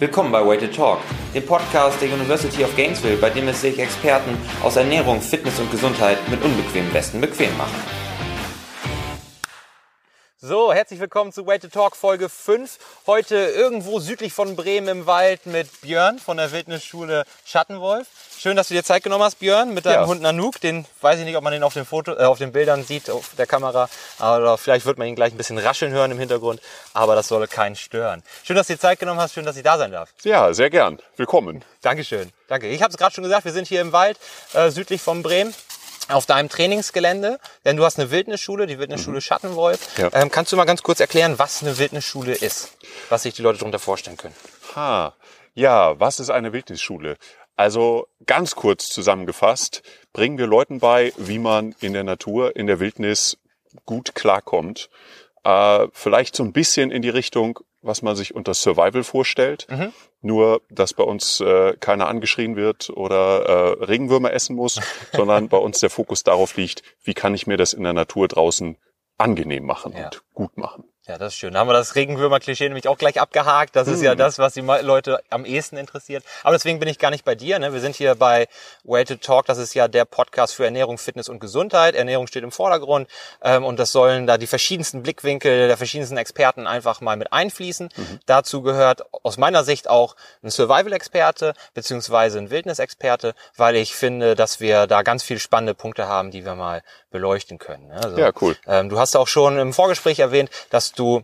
Willkommen bei Way Talk, dem Podcast der University of Gainesville, bei dem es sich Experten aus Ernährung, Fitness und Gesundheit mit unbequemen Westen bequem machen. So, herzlich willkommen zu Way to Talk Folge 5. Heute irgendwo südlich von Bremen im Wald mit Björn von der Wildnisschule Schattenwolf. Schön, dass du dir Zeit genommen hast, Björn, mit deinem Ja. Hund Nanook. Den weiß ich nicht, ob man den auf den Foto, äh, auf den Bildern sieht, auf der Kamera. Aber vielleicht wird man ihn gleich ein bisschen rascheln hören im Hintergrund. Aber das soll keinen stören. Schön, dass du dir Zeit genommen hast. Schön, dass ich da sein darf. Ja, sehr gern. Willkommen. Dankeschön. Danke. Ich habe es gerade schon gesagt, wir sind hier im Wald äh, südlich von Bremen. Auf deinem Trainingsgelände, denn du hast eine Wildnisschule, die Wildnisschule Schattenwolf. Ja. Ähm, kannst du mal ganz kurz erklären, was eine Wildnisschule ist? Was sich die Leute darunter vorstellen können? Ha. Ja, was ist eine Wildnisschule? Also ganz kurz zusammengefasst, bringen wir Leuten bei, wie man in der Natur, in der Wildnis gut klarkommt. Äh, vielleicht so ein bisschen in die Richtung, was man sich unter Survival vorstellt. Nur, dass bei uns äh, keiner angeschrien wird oder äh, Regenwürmer essen muss, sondern bei uns der Fokus darauf liegt, wie kann ich mir das in der Natur draußen angenehm machen Ja. und gut machen. Ja, das ist schön. Da haben wir das Regenwürmer-Klischee nämlich auch gleich abgehakt. Das ist ja Hm. das, was die Leute am ehesten interessiert. Aber deswegen bin ich gar nicht bei dir. Ne? Wir sind hier bei Way to Talk. Das ist ja der Podcast für Ernährung, Fitness und Gesundheit. Ernährung steht im Vordergrund. Ähm, und das sollen da die verschiedensten Blickwinkel der verschiedensten Experten einfach mal mit einfließen. Mhm. Dazu gehört aus meiner Sicht auch ein Survival-Experte beziehungsweise ein Wildnis-Experte, weil ich finde, dass wir da ganz viele spannende Punkte haben, die wir mal beleuchten können. ne? Also, Ja, cool. ähm, du hast auch schon im Vorgespräch erwähnt, dass du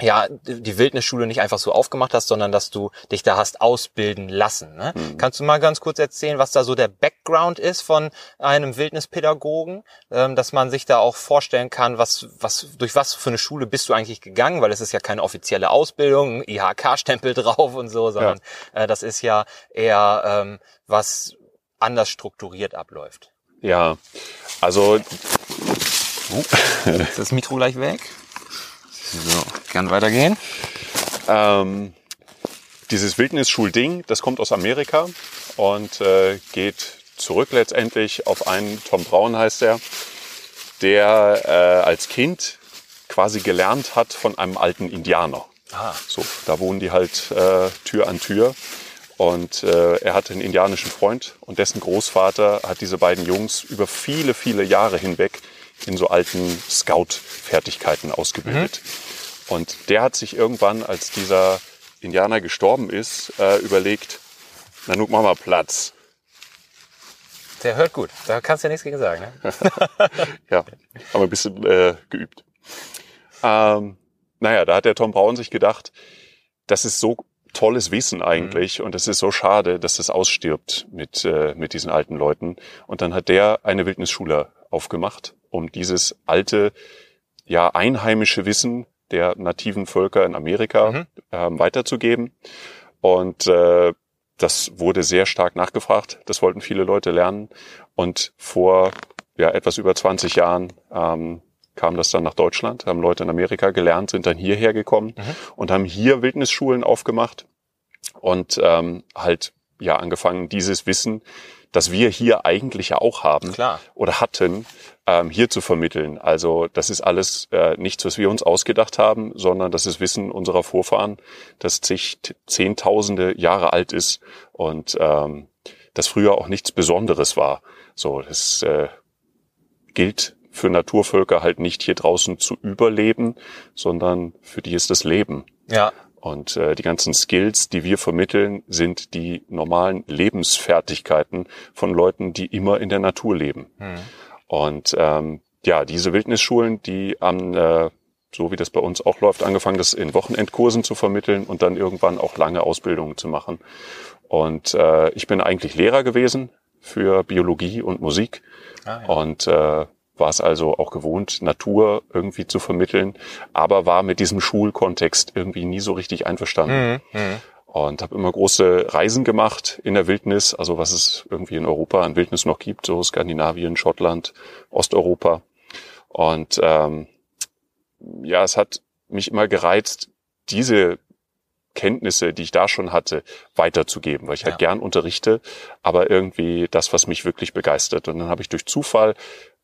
ja, die Wildnisschule nicht einfach so aufgemacht hast, sondern dass du dich da hast ausbilden lassen. Ne? Kannst du mal ganz kurz erzählen, was da so der Background ist von einem Wildnispädagogen, ähm, dass man sich da auch vorstellen kann, was, was, durch was für eine Schule bist du eigentlich gegangen, weil es ist ja keine offizielle Ausbildung, IHK-Stempel drauf und so, sondern äh, das ist ja eher ähm, was anders strukturiert abläuft. Ja, also Ist das Mikro gleich weg? So, kann weitergehen. Ähm, dieses Wildnisschulding, das kommt aus Amerika und äh, geht zurück letztendlich auf einen, Tom Braun heißt er, der äh, als Kind quasi gelernt hat von einem alten Indianer. Ah. So, da wohnen die halt äh, Tür an Tür. Und äh, er hatte einen indianischen Freund und dessen Großvater hat diese beiden Jungs über viele, viele Jahre hinweg in so alten Scout-Fertigkeiten ausgebildet. Und der hat sich irgendwann, als dieser Indianer gestorben ist, äh, überlegt, na nun mach mal Platz. Der hört gut. Da kannst du ja nichts gegen sagen. Ne? Ja, haben wir ein bisschen äh, geübt. Ähm, naja, da hat der Tom Braun sich gedacht, das ist so tolles Wissen eigentlich und es ist so schade, dass das ausstirbt mit, äh, mit diesen alten Leuten. Und dann hat der eine Wildnisschule aufgemacht, um dieses alte, ja, einheimische Wissen der nativen Völker in Amerika ähm, weiterzugeben. Und äh, das wurde sehr stark nachgefragt. Das wollten viele Leute lernen. Und vor ja, etwas über 20 Jahren ähm, kam das dann nach Deutschland, haben Leute in Amerika gelernt, sind dann hierher gekommen und haben hier Wildnisschulen aufgemacht und ähm, halt ja angefangen, dieses Wissen, das wir hier eigentlich ja auch haben Klar. oder hatten, ähm, hier zu vermitteln. Also das ist alles äh, nichts, was wir uns ausgedacht haben, sondern das ist Wissen unserer Vorfahren, das zig, zehntausende Jahre alt ist und ähm, das früher auch nichts Besonderes war. So, das äh, gilt für Naturvölker halt nicht hier draußen zu überleben, sondern für die ist das Leben. Ja. Und äh, die ganzen Skills, die wir vermitteln, sind die normalen Lebensfertigkeiten von Leuten, die immer in der Natur leben. Und ähm, ja, diese Wildnisschulen, die haben, äh, so wie das bei uns auch läuft, angefangen, das in Wochenendkursen zu vermitteln und dann irgendwann auch lange Ausbildungen zu machen. Und äh, ich bin eigentlich Lehrer gewesen für Biologie und Musik Ah, ja. und äh, war es also auch gewohnt, Natur irgendwie zu vermitteln, aber war mit diesem Schulkontext irgendwie nie so richtig einverstanden. Mhm. Und habe immer große Reisen gemacht in der Wildnis, also was es irgendwie in Europa an Wildnis noch gibt, so Skandinavien, Schottland, Osteuropa. Und ähm, ja, es hat mich immer gereizt, diese Kenntnisse, die ich da schon hatte, weiterzugeben, weil ich halt Ja. gern unterrichte, aber irgendwie das, was mich wirklich begeistert. Und dann habe ich durch Zufall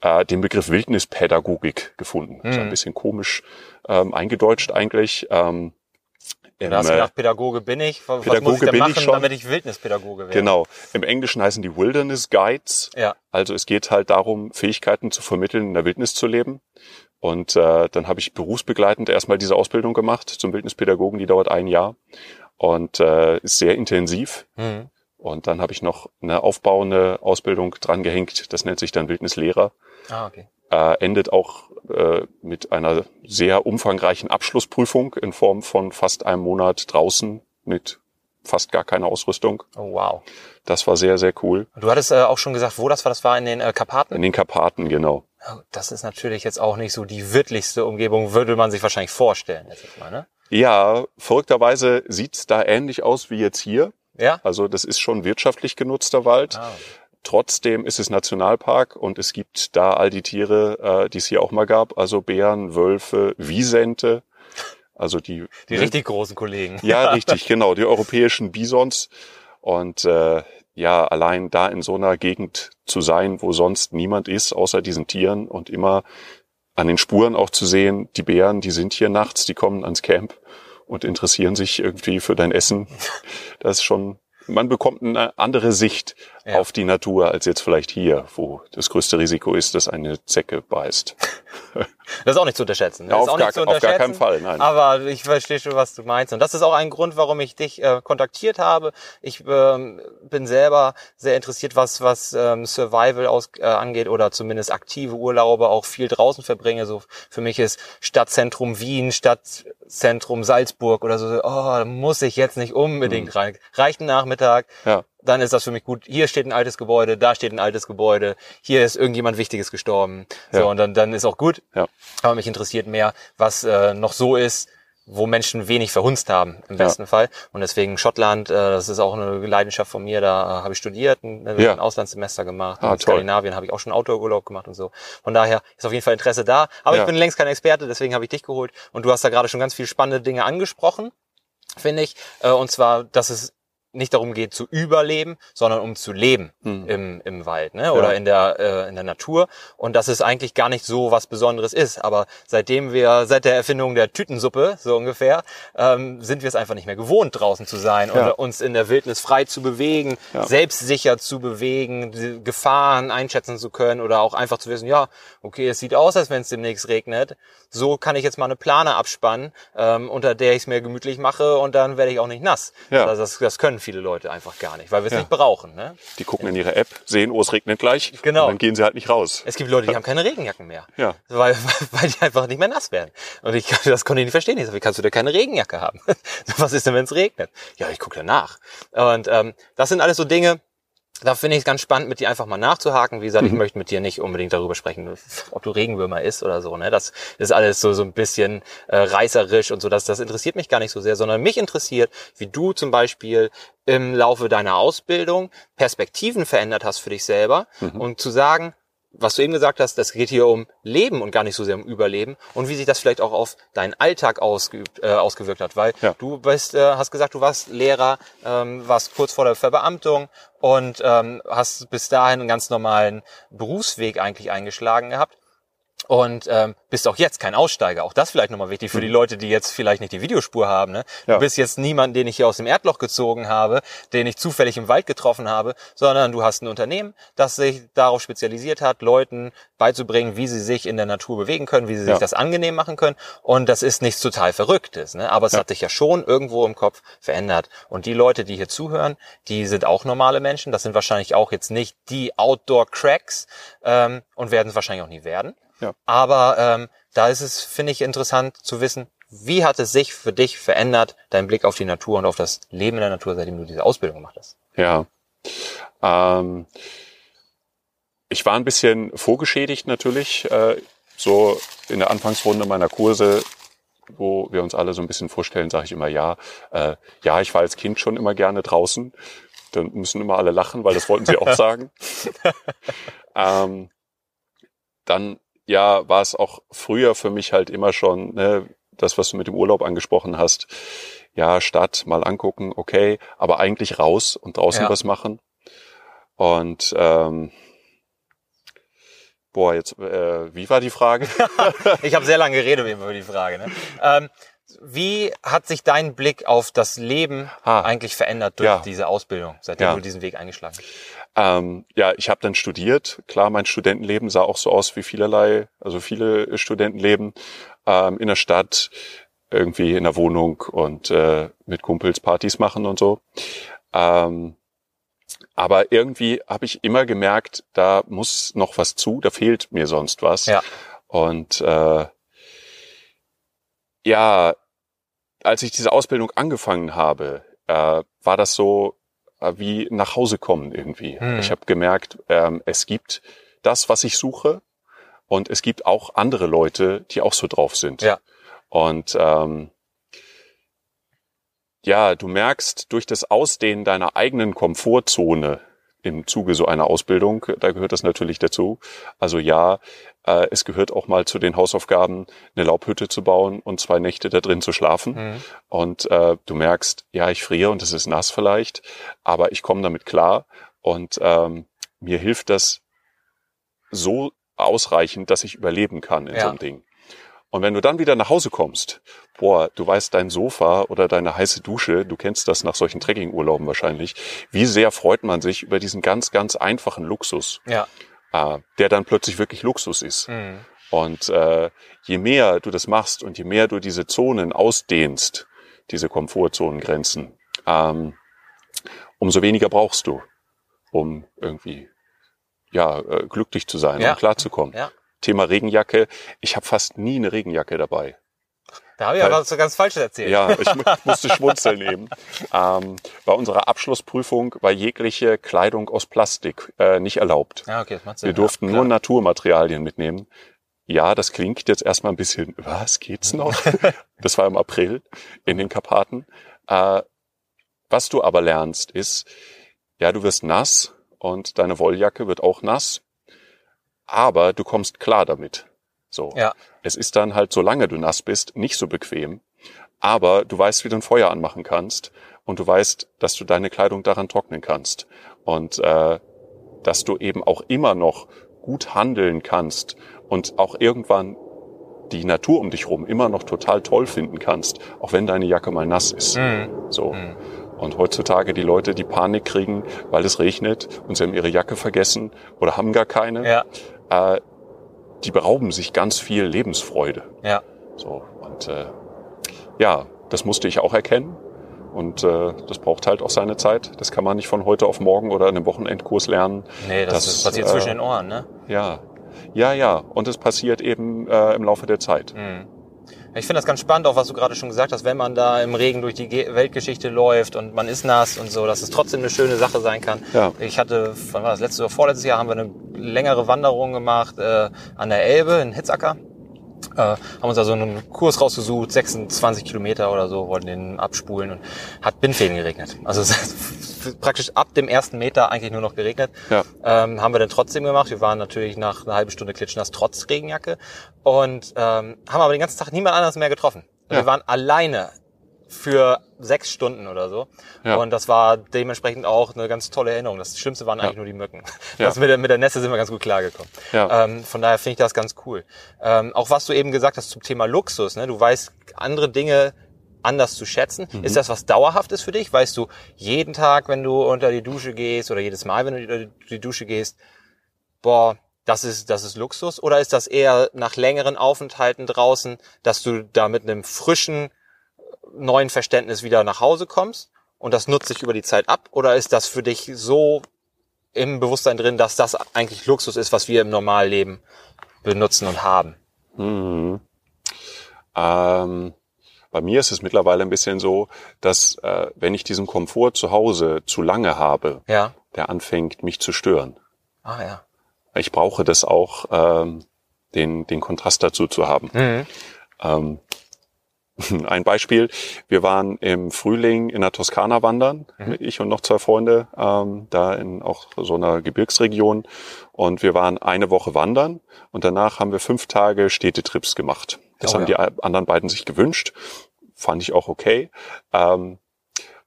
äh, den Begriff Wildnispädagogik gefunden. Ist ein bisschen komisch ähm, eingedeutscht eigentlich. Ähm, Im, Du hast äh, gedacht, Pädagoge bin ich. Was muss Pädagoge ich denn bin ich machen, schon. damit ich Wildnispädagoge werde? Genau. Im Englischen heißen die Wilderness Guides. Ja. Also es geht halt darum, Fähigkeiten zu vermitteln, in der Wildnis zu leben. Und äh, dann habe ich berufsbegleitend erstmal diese Ausbildung gemacht zum Wildnispädagogen, die dauert ein Jahr und äh, ist sehr intensiv. Mhm. Und dann habe ich noch eine aufbauende Ausbildung drangehängt, das nennt sich dann Wildnislehrer. Ah, okay. Äh, endet auch äh, mit einer sehr umfangreichen Abschlussprüfung in Form von fast einem Monat draußen mit fast gar keiner Ausrüstung. Oh, wow. Das war sehr, sehr cool. Du hattest äh, auch schon gesagt, wo das war. Das war in den äh, Karpaten. In den Karpaten, genau. Oh, Das ist natürlich jetzt auch nicht so die wirtlichste Umgebung, würde man sich wahrscheinlich vorstellen. Jetzt jetzt mal, ne? Ja, verrückterweise sieht's da ähnlich aus wie jetzt hier. Ja? Also das ist schon wirtschaftlich genutzter Wald. Ah, Trotzdem ist es Nationalpark und es gibt da all die Tiere, äh, die es hier auch mal gab. Also Bären, Wölfe, Wiesente. Also die, die ne? richtig großen Kollegen. Ja, richtig, genau. Die europäischen Bisons. Und äh, ja, allein da in so einer Gegend zu sein, wo sonst niemand ist, außer diesen Tieren und immer an den Spuren auch zu sehen, die Bären, die sind hier nachts, die kommen ans Camp und interessieren sich irgendwie für dein Essen. Das ist schon, man bekommt eine andere Sicht Ja. auf die Natur als jetzt vielleicht hier, wo das größte Risiko ist, dass eine Zecke beißt. Das ist auch nicht zu unterschätzen. Ja, auf auch gar- nicht zu auf gar unterschätzen. keinen Fall, nein. Aber ich verstehe schon, was du meinst. Und das ist auch ein Grund, warum ich dich äh, kontaktiert habe. Ich ähm, bin selber sehr interessiert, was, was ähm, Survival aus, äh, angeht oder zumindest aktive Urlaube auch viel draußen verbringe. So für mich ist Stadtzentrum Wien, Stadtzentrum Salzburg oder so. Oh, da muss ich jetzt nicht unbedingt rein. Reicht ein Nachmittag. Hm. Ja. Dann ist das für mich gut. Hier steht ein altes Gebäude, da steht ein altes Gebäude, hier ist irgendjemand Wichtiges gestorben. So, Ja. und dann, dann ist auch gut. Ja. Aber mich interessiert mehr, was äh, noch so ist, wo Menschen wenig verhunzt haben, im Ja. besten Fall. Und deswegen Schottland, äh, das ist auch eine Leidenschaft von mir, da äh, habe ich studiert, ein, Ja. ein Auslandssemester gemacht. Ah, in. Skandinavien habe ich auch schon Outdoor-Urlaub gemacht und so. Von daher ist auf jeden Fall Interesse da. Aber Ja. ich bin längst kein Experte, deswegen habe ich dich geholt. Und du hast da gerade schon ganz viele spannende Dinge angesprochen, finde ich. Äh, und zwar, dass es nicht darum geht zu überleben, sondern um zu leben Hm. im, im Wald ne? oder in der äh, in der Natur und dass es eigentlich gar nicht so was Besonderes ist. Aber seitdem wir seit der Erfindung der Tütensuppe so ungefähr ähm, sind wir es einfach nicht mehr gewohnt draußen zu sein Ja. und uns in der Wildnis frei zu bewegen, Ja. selbstsicher zu bewegen, Gefahren einschätzen zu können oder auch einfach zu wissen, ja okay, es sieht aus, als wenn es demnächst regnet. So kann ich jetzt mal eine Plane abspannen, ähm, unter der ich es mir gemütlich mache und dann werde ich auch nicht nass. Ja. Also das, das können viele Leute einfach gar nicht, weil wir es Ja. nicht brauchen. Ne? Die gucken in ihre App, sehen, oh, es regnet gleich. Genau. Und dann gehen sie halt nicht raus. Es gibt Leute, die haben keine Regenjacken mehr. Ja. Weil, weil die einfach nicht mehr nass werden. Und ich, das konnte ich nicht verstehen. Ich sag, wie kannst du denn keine Regenjacke haben? Was ist denn, wenn es regnet? Ja, ich gucke danach. Und ähm, das sind alles so Dinge, da finde ich es ganz spannend, mit dir einfach mal nachzuhaken. Wie gesagt, ich möchte mit dir nicht unbedingt darüber sprechen, ob du Regenwürmer isst oder so. Ne? Das ist alles so, so ein bisschen äh, reißerisch und so. Das, das interessiert mich gar nicht so sehr, sondern mich interessiert, wie du zum Beispiel im Laufe deiner Ausbildung Perspektiven verändert hast für dich selber und zu sagen, was du eben gesagt hast, das geht hier um Leben und gar nicht so sehr um Überleben und wie sich das vielleicht auch auf deinen Alltag ausgeübt, äh, ausgewirkt hat, weil Ja. du bist, äh, hast gesagt, du warst Lehrer, ähm, warst kurz vor der Verbeamtung und ähm, hast bis dahin einen ganz normalen Berufsweg eigentlich eingeschlagen gehabt und ähm, bist auch jetzt kein Aussteiger. Auch das vielleicht nochmal wichtig für die Leute, die jetzt vielleicht nicht die Videospur haben. Ne? Ja. Du bist jetzt niemand, den ich hier aus dem Erdloch gezogen habe, den ich zufällig im Wald getroffen habe, sondern du hast ein Unternehmen, das sich darauf spezialisiert hat, Leuten beizubringen, wie sie sich in der Natur bewegen können, wie sie sich Ja. das angenehm machen können. Und das ist nichts total Verrücktes. Ne? Aber es Ja. hat dich ja schon irgendwo im Kopf verändert. Und die Leute, die hier zuhören, die sind auch normale Menschen. Das sind wahrscheinlich auch jetzt nicht die Outdoor-Cracks ähm, und werden es wahrscheinlich auch nie werden. Ja. Aber ähm, da ist es, finde ich, interessant zu wissen, wie hat es sich für dich verändert, dein Blick auf die Natur und auf das Leben in der Natur, seitdem du diese Ausbildung gemacht hast? Ja. Ähm, ich war ein bisschen vorgeschädigt natürlich, äh, so in der Anfangsrunde meiner Kurse, wo wir uns alle so ein bisschen vorstellen, sage ich immer ja. Äh, ja, ich war als Kind schon immer gerne draußen. Dann müssen immer alle lachen, weil das wollten sie auch sagen. ähm, dann ja, war es auch früher für mich halt immer schon, ne, das, was du mit dem Urlaub angesprochen hast. Ja, Stadt mal angucken, okay, aber eigentlich raus und draußen Ja. was machen. Und ähm, boah, jetzt, äh, wie war die Frage? Ich habe sehr lange geredet über die Frage. Ne? Ähm, Wie hat sich dein Blick auf das Leben Ah. eigentlich verändert durch Ja. diese Ausbildung, seitdem Ja. du diesen Weg eingeschlagen hast? Ähm, ja, ich habe dann studiert. Klar, mein Studentenleben sah auch so aus wie vielerlei, also viele Studentenleben ähm, in der Stadt, irgendwie in der Wohnung und äh, mit Kumpels Partys machen und so. Ähm, aber irgendwie habe ich immer gemerkt, da muss noch was zu, da fehlt mir sonst was. Ja. Und äh, ja, als ich diese Ausbildung angefangen habe, äh, war das so wie nach Hause kommen irgendwie. Hm. Ich habe gemerkt, ähm, es gibt das, was ich suche, und es gibt auch andere Leute, die auch so drauf sind. Ja. Und ähm, ja, du merkst durch das Ausdehnen deiner eigenen Komfortzone im Zuge so einer Ausbildung, da gehört das natürlich dazu. Also ja, äh, es gehört auch mal zu den Hausaufgaben, eine Laubhütte zu bauen und zwei Nächte da drin zu schlafen. Mhm. Und äh, du merkst, ja, ich friere und es ist nass vielleicht, aber ich komme damit klar und ähm, mir hilft das so ausreichend, dass ich überleben kann in Ja. so einem Ding. Und wenn du dann wieder nach Hause kommst, boah, du weißt dein Sofa oder deine heiße Dusche, du kennst das nach solchen Trekkingurlauben wahrscheinlich, wie sehr freut man sich über diesen ganz, ganz einfachen Luxus, Ja. äh, der dann plötzlich wirklich Luxus ist. Mhm. Und äh, je mehr du das machst und je mehr du diese Zonen ausdehnst, diese Komfortzonengrenzen, ähm, umso weniger brauchst du, um irgendwie ja äh, glücklich zu sein Ja. und klarzukommen. Ja. Thema Regenjacke. Ich habe fast nie eine Regenjacke dabei. Da habe ich was so ganz Falsches erzählt. Ja, ich mu- musste schmunzeln eben. Ähm, bei unserer Abschlussprüfung war jegliche Kleidung aus Plastik äh, nicht erlaubt. Ja, okay, das macht Sinn. Wir durften ja, nur. Naturmaterialien mitnehmen. Ja, das klingt jetzt erstmal ein bisschen, was geht's noch? das war im April in den Karpaten. Äh, was du aber lernst ist, ja, du wirst nass und deine Wolljacke wird auch nass, aber du kommst klar damit. So. Ja. Es ist dann halt, solange du nass bist, nicht so bequem, aber du weißt, wie du ein Feuer anmachen kannst und du weißt, dass du deine Kleidung daran trocknen kannst und äh, dass du eben auch immer noch gut handeln kannst und auch irgendwann die Natur um dich rum immer noch total toll finden kannst, auch wenn deine Jacke mal nass ist. Mhm. So. Mhm. Und heutzutage die Leute, die Panik kriegen, weil es regnet und sie haben ihre Jacke vergessen oder haben gar keine, Ja, äh, die berauben sich ganz viel Lebensfreude. ja. So. Und äh, ja, das musste ich auch erkennen. Und äh, das braucht halt auch seine Zeit. Das kann man nicht von heute auf morgen oder in einem Wochenendkurs lernen. Nee, das, Das, passiert äh, zwischen den Ohren, ne? Ja, ja, ja. Und es passiert eben äh, im Laufe der Zeit. Mhm. Ich finde das ganz spannend, auch was du gerade schon gesagt hast, wenn man da im Regen durch die Ge Weltgeschichte läuft und man ist nass und so, dass es trotzdem eine schöne Sache sein kann. Ja. Ich hatte, wann war das, letztes oder vorletztes Jahr haben wir eine längere Wanderung gemacht äh, an der Elbe in Hitzacker. Äh, haben uns da so einen Kurs rausgesucht, 26 Kilometer oder so, wollten den abspulen und hat Bindfäden geregnet. Also praktisch ab dem ersten Meter eigentlich nur noch geregnet. Ja. Ähm, haben wir dann trotzdem gemacht. Wir waren natürlich nach einer halben Stunde klitschnass trotz Regenjacke und ähm, haben aber den ganzen Tag niemand anders mehr getroffen. Ja. Wir waren alleine für sechs Stunden oder so. Ja. Und das war dementsprechend auch eine ganz tolle Erinnerung. Das Schlimmste waren eigentlich nur die Mücken. Ja. Das mit, der, mit der Nässe sind wir ganz gut klargekommen. Ja. Ähm, von daher finde ich das ganz cool. Ähm, auch was du eben gesagt hast zum Thema Luxus. Ne? Du weißt andere Dinge anders zu schätzen. Mhm. Ist das was Dauerhaftes für dich? Weißt du jeden Tag, wenn du unter die Dusche gehst oder jedes Mal, wenn du unter die Dusche gehst, boah, das ist, das ist Luxus? Oder ist das eher nach längeren Aufenthalten draußen, dass du da mit einem frischen, neuen Verständnis wieder nach Hause kommst und das nutzt sich über die Zeit ab? Oder ist das für dich so im Bewusstsein drin, dass das eigentlich Luxus ist, was wir im Normalleben benutzen und haben? Mhm. Ähm, bei mir ist es mittlerweile ein bisschen so, dass äh, wenn ich diesen Komfort zu Hause zu lange habe, Ja. der anfängt, mich zu stören. Ah ja. Ich brauche das auch, ähm, den, den Kontrast dazu zu haben. Mhm. Ähm, ein Beispiel, wir waren im Frühling in der Toskana wandern, ich und noch zwei Freunde, ähm, da in auch so einer Gebirgsregion. Und wir waren eine Woche wandern und danach haben wir fünf Tage Städtetrips gemacht. Das Oh haben ja. die anderen beiden sich gewünscht. Fand ich auch okay. Ähm,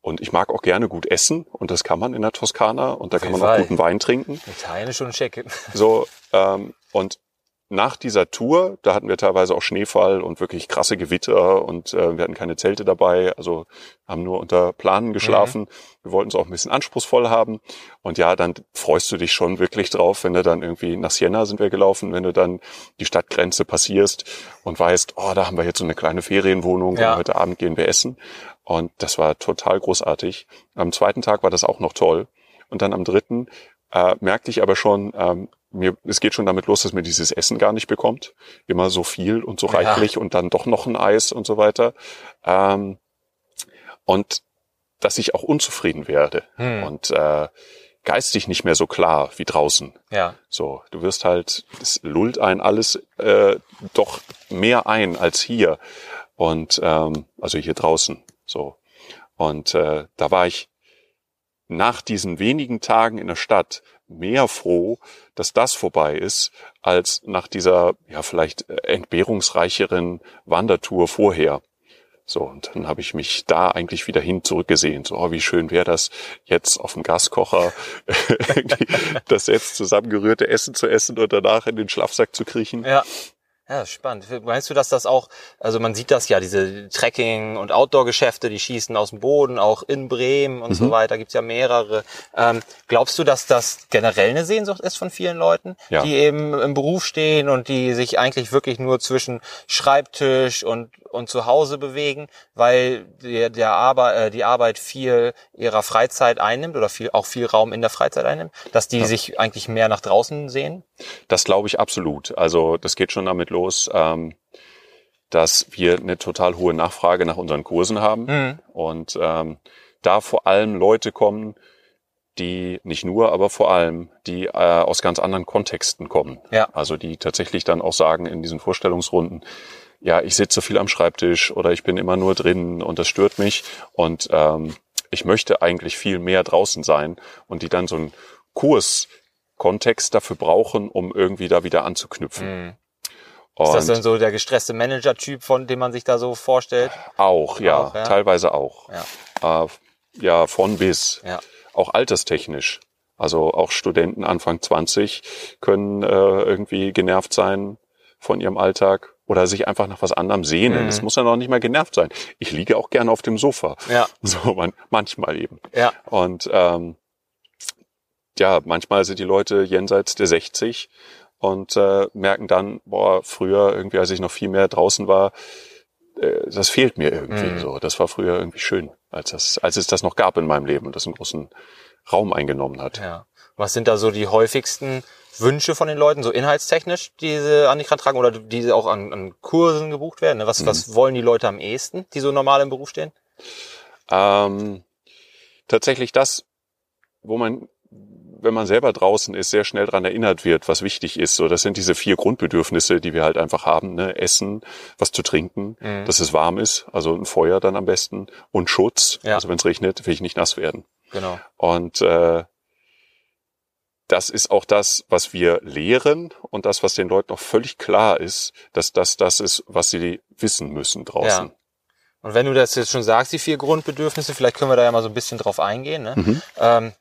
und ich mag auch gerne gut essen und das kann man in der Toskana und da kann jeden man auch Fall. guten Wein trinken. Italien ist schon schick. So, ähm, und nach dieser Tour, da hatten wir teilweise auch Schneefall und wirklich krasse Gewitter und äh, wir hatten keine Zelte dabei, also haben nur unter Planen geschlafen. Mhm. Wir wollten es auch ein bisschen anspruchsvoll haben. Und ja, dann freust du dich schon wirklich drauf, wenn du dann irgendwie nach Siena sind wir gelaufen, wenn du dann die Stadtgrenze passierst und weißt, oh, da haben wir jetzt so eine kleine Ferienwohnung ja. und heute Abend gehen wir essen. Und das war total großartig. Am zweiten Tag war das auch noch toll. Und dann am dritten äh, merkte ich aber schon, ähm, mir, es geht schon damit los, dass mir dieses Essen gar nicht bekommt. Immer so viel und so reichlich ja. und dann doch noch ein Eis und so weiter. Ähm, und dass ich auch unzufrieden werde hm. und äh, geistig nicht mehr so klar wie draußen. Ja. So, du wirst halt, es lullt ein alles äh, doch mehr ein als hier und ähm, also hier draußen. So und äh, da war ich nach diesen wenigen Tagen in der Stadt mehr froh, dass das vorbei ist, als nach dieser ja vielleicht entbehrungsreicheren Wandertour vorher. So, und dann habe ich mich da eigentlich wieder hin zurückgesehen. So, oh, wie schön wäre das, jetzt auf dem Gaskocher das jetzt zusammengerührte Essen zu essen und danach in den Schlafsack zu kriechen. Ja. Ja, spannend. Meinst du, dass das auch, also man sieht das ja, diese Trekking- und Outdoor-Geschäfte, die schießen aus dem Boden, auch in Bremen und mhm. so weiter, gibt's ja mehrere. Ähm, glaubst du, dass das generell eine Sehnsucht ist von vielen Leuten, ja. die eben im Beruf stehen und die sich eigentlich wirklich nur zwischen Schreibtisch und und zu Hause bewegen, weil der, der Arbeit, äh, die Arbeit viel ihrer Freizeit einnimmt oder viel, auch viel Raum in der Freizeit einnimmt, dass die ja. sich eigentlich mehr nach draußen sehen? Das glaube ich absolut. Also das geht schon damit los, ähm, dass wir eine total hohe Nachfrage nach unseren Kursen haben mhm. und ähm, da vor allem Leute kommen, die nicht nur, aber vor allem, die äh, aus ganz anderen Kontexten kommen. Ja. Also die tatsächlich dann auch sagen in diesen Vorstellungsrunden, ja, ich sitze viel am Schreibtisch oder ich bin immer nur drin und das stört mich und ähm, ich möchte eigentlich viel mehr draußen sein und die dann so einen Kurskontext dafür brauchen, um irgendwie da wieder anzuknüpfen. Mhm. Ist das dann so der gestresste Manager-Typ, von dem man sich da so vorstellt? Auch, ja, auch, ja. teilweise auch. Ja. Äh, ja, von bis. Ja. Auch alterstechnisch. Also auch Studenten Anfang 20 können äh, irgendwie genervt sein von ihrem Alltag oder sich einfach nach was anderem sehnen. Mhm. Es muss ja noch nicht mal genervt sein. Ich liege auch gerne auf dem Sofa. Ja. So man, manchmal eben. Ja. Und ähm, ja, manchmal sind die Leute jenseits der 60 und äh, merken dann, boah, früher irgendwie, als ich noch viel mehr draußen war, äh, das fehlt mir irgendwie mhm. so. Das war früher irgendwie schön, als das, als es das noch gab in meinem Leben und das einen großen Raum eingenommen hat. Ja. Was sind da so die häufigsten Wünsche von den Leuten, so inhaltstechnisch, die sie an die Kran tragen oder die sie auch an, an Kursen gebucht werden? Ne? Was, mhm. was wollen die Leute am ehesten, die so normal im Beruf stehen? Ähm, tatsächlich das, wo man, wenn man selber draußen ist, sehr schnell dran erinnert wird, was wichtig ist. So, das sind diese vier Grundbedürfnisse, die wir halt einfach haben. Ne? Essen, was zu trinken, mhm. dass es warm ist, also ein Feuer dann am besten und Schutz. Ja. Also wenn es regnet, will ich nicht nass werden. Genau. Und äh, das ist auch das, was wir lehren und das, was den Leuten auch völlig klar ist, dass das das ist, was sie wissen müssen draußen. Ja. Und wenn du das jetzt schon sagst, die vier Grundbedürfnisse, vielleicht können wir da ja mal so ein bisschen drauf eingehen. Ne? Mhm. Ähm,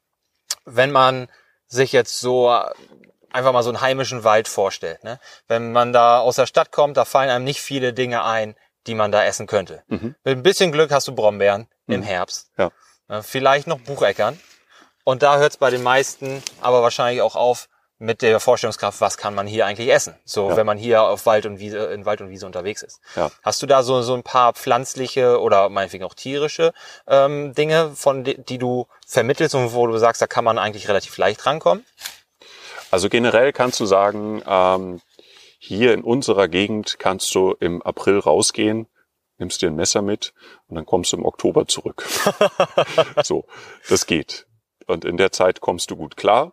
wenn man sich jetzt so einfach mal so einen heimischen Wald vorstellt, ne? wenn man da aus der Stadt kommt, da fallen einem nicht viele Dinge ein, die man da essen könnte. Mhm. Mit ein bisschen Glück hast du Brombeeren mhm. im Herbst. Ja. Vielleicht noch Bucheckern. Und da hört es bei den meisten aber wahrscheinlich auch auf mit der Vorstellungskraft, was kann man hier eigentlich essen? So, ja. wenn man hier auf Wald und Wiese, in Wald und Wiese unterwegs ist. Ja. Hast du da so, so ein paar pflanzliche oder meinetwegen auch tierische ähm, Dinge, von die, du vermittelst und wo du sagst, da kann man eigentlich relativ leicht rankommen? Also generell kannst du sagen, ähm, hier in unserer Gegend kannst du im April rausgehen, nimmst dir ein Messer mit und dann kommst du im Oktober zurück. so, das geht und in der Zeit kommst du gut klar.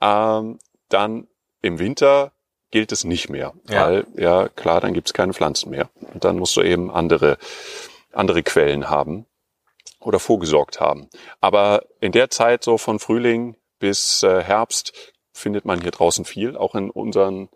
Ähm, dann im Winter gilt es nicht mehr, ja. weil ja klar, dann gibt's keine Pflanzen mehr und dann musst du eben andere andere Quellen haben oder vorgesorgt haben. Aber in der Zeit so von Frühling bis äh, Herbst findet man hier draußen viel, auch in unseren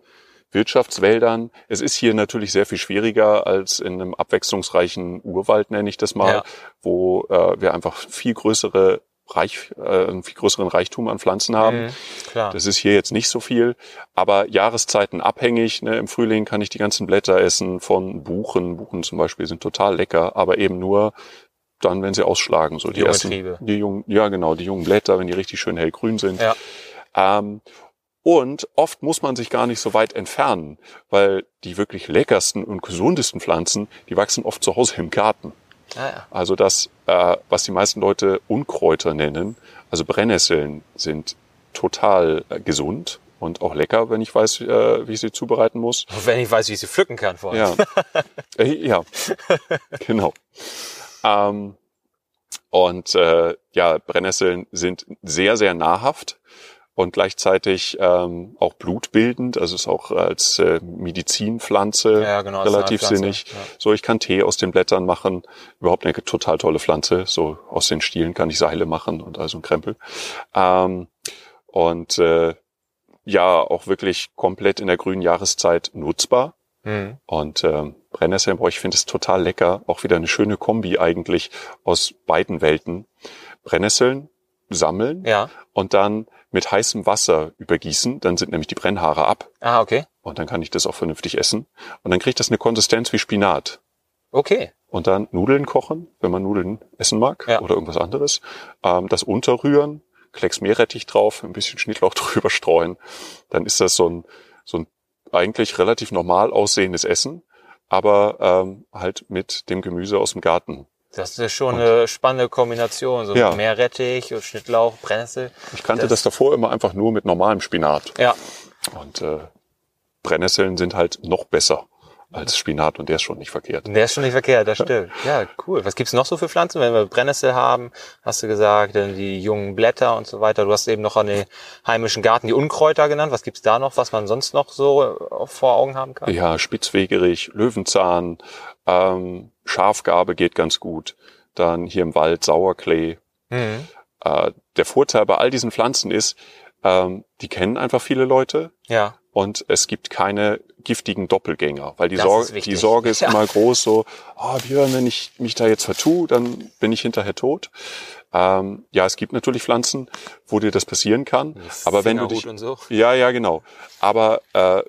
Wirtschaftswäldern. Es ist hier natürlich sehr viel schwieriger als in einem abwechslungsreichen Urwald, nenne ich das mal, ja. wo äh, wir einfach viel größere reich, äh, einen viel größeren Reichtum an Pflanzen haben. Mhm, klar. Das ist hier jetzt nicht so viel, aber Jahreszeiten abhängig. Ne? Im Frühling kann ich die ganzen Blätter essen von Buchen. Buchen zum Beispiel sind total lecker, aber eben nur dann, wenn sie ausschlagen. So die ersten, Triebe. die jungen, ja genau, die jungen Blätter, wenn die richtig schön hellgrün sind. Ja. Ähm, und oft muss man sich gar nicht so weit entfernen, weil die wirklich leckersten und gesundesten Pflanzen, die wachsen oft zu Hause im Garten. Ah, ja. Also das, äh, was die meisten Leute Unkräuter nennen, also Brennnesseln sind total äh, gesund und auch lecker, wenn ich weiß, äh, wie ich sie zubereiten muss. Wenn ich weiß, wie ich sie pflücken kann vor allem. Ja, äh, ja, genau. Ähm, und äh, ja, Brennnesseln sind sehr, sehr nahrhaft und gleichzeitig ähm, auch blutbildend, also ist auch als äh, Medizinpflanze Ja, genau, relativ sinnig. ja. So, ich kann Tee aus den Blättern machen, überhaupt eine total tolle Pflanze. So aus den Stielen kann ich Seile machen und also ein Krempel. Ähm, und äh, ja, auch wirklich komplett in der grünen Jahreszeit nutzbar. Mhm. Und ähm, Brennnesselnbräu, ich finde es total lecker. Auch wieder eine schöne Kombi eigentlich aus beiden Welten. Brennnesseln sammeln Ja. und dann mit heißem Wasser übergießen. Dann sind nämlich die Brennhaare ab. Ah, okay. Und dann kann ich das auch vernünftig essen. Und dann kriegt das eine Konsistenz wie Spinat. Okay. Und dann Nudeln kochen, wenn man Nudeln essen mag Ja. oder irgendwas anderes. Ähm, das unterrühren, Klecks Meerrettich drauf, ein bisschen Schnittlauch drüber streuen. Dann ist das so ein, so ein eigentlich relativ normal aussehendes Essen, aber ähm, halt mit dem Gemüse aus dem Garten. Das ist schon eine spannende Kombination. So Ja. Meerrettich und Schnittlauch, Brennnessel. Ich kannte Das- das, davor immer einfach nur mit normalem Spinat. Ja. Und äh, Brennnesseln sind halt noch besser als Spinat und der ist schon nicht verkehrt. Der ist schon nicht verkehrt, das stimmt. Ja, cool. Was gibt's noch so für Pflanzen? Wenn wir Brennnessel haben, hast du gesagt, dann die jungen Blätter und so weiter. Du hast eben noch an den heimischen Garten die Unkräuter genannt. Was gibt's da noch, was man sonst noch so äh, vor Augen haben kann? Ja, Spitzwegerich, Löwenzahn, ähm, Schafgarbe geht ganz gut. Dann hier im Wald Sauerklee. Mhm. Äh, der Vorteil bei all diesen Pflanzen ist, ähm, die kennen einfach viele Leute Ja. und es gibt keine giftigen Doppelgänger, weil die, Das Sorge, ist wichtig. die Sorge ist Ja. immer groß, so, oh, Björn, wenn ich mich da jetzt vertue, dann bin ich hinterher tot. Ähm, ja, es gibt natürlich Pflanzen, wo dir das passieren kann, aber wenn du dich, so. ja, ja, genau, aber äh,